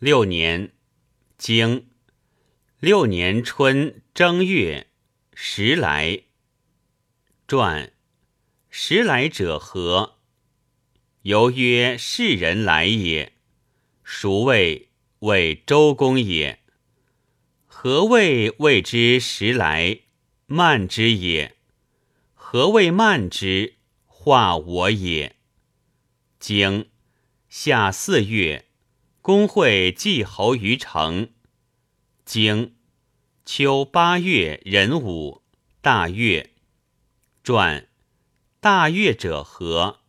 六年，经六年春正月，时来。传时来者何？由曰世人来也。孰谓？谓周公也。何谓谓之时来？慢之也。何谓慢之？化我也。经夏四月。公会季侯于城。经秋八月壬午，大月。传大月者何？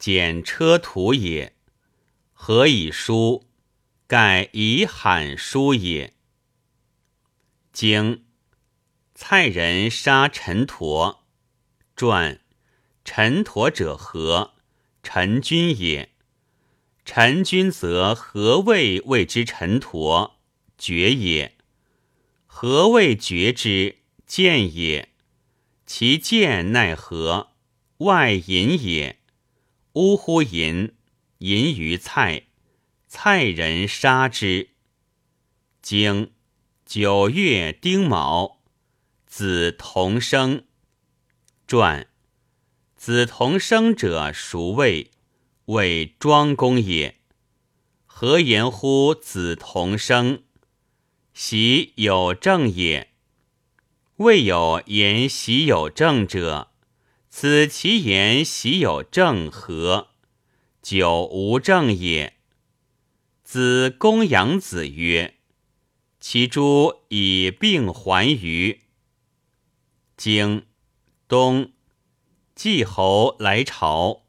简车图也。何以书？盖以罕书也。经蔡人杀陈陀。传陈陀者何？陈君也。陈君则何谓谓之陈陀？绝也。何谓绝之？见也。其见奈何？外淫也。呜呼淫！淫于蔡。蔡人杀之。经九月丁卯，子同生。传子同生者孰谓？谓庄公也。何言乎子同生？喜有正也。未有言喜有正者，此其言喜有正何？久无正也。子公养子曰：“其诸以病还于。”经冬季侯来朝。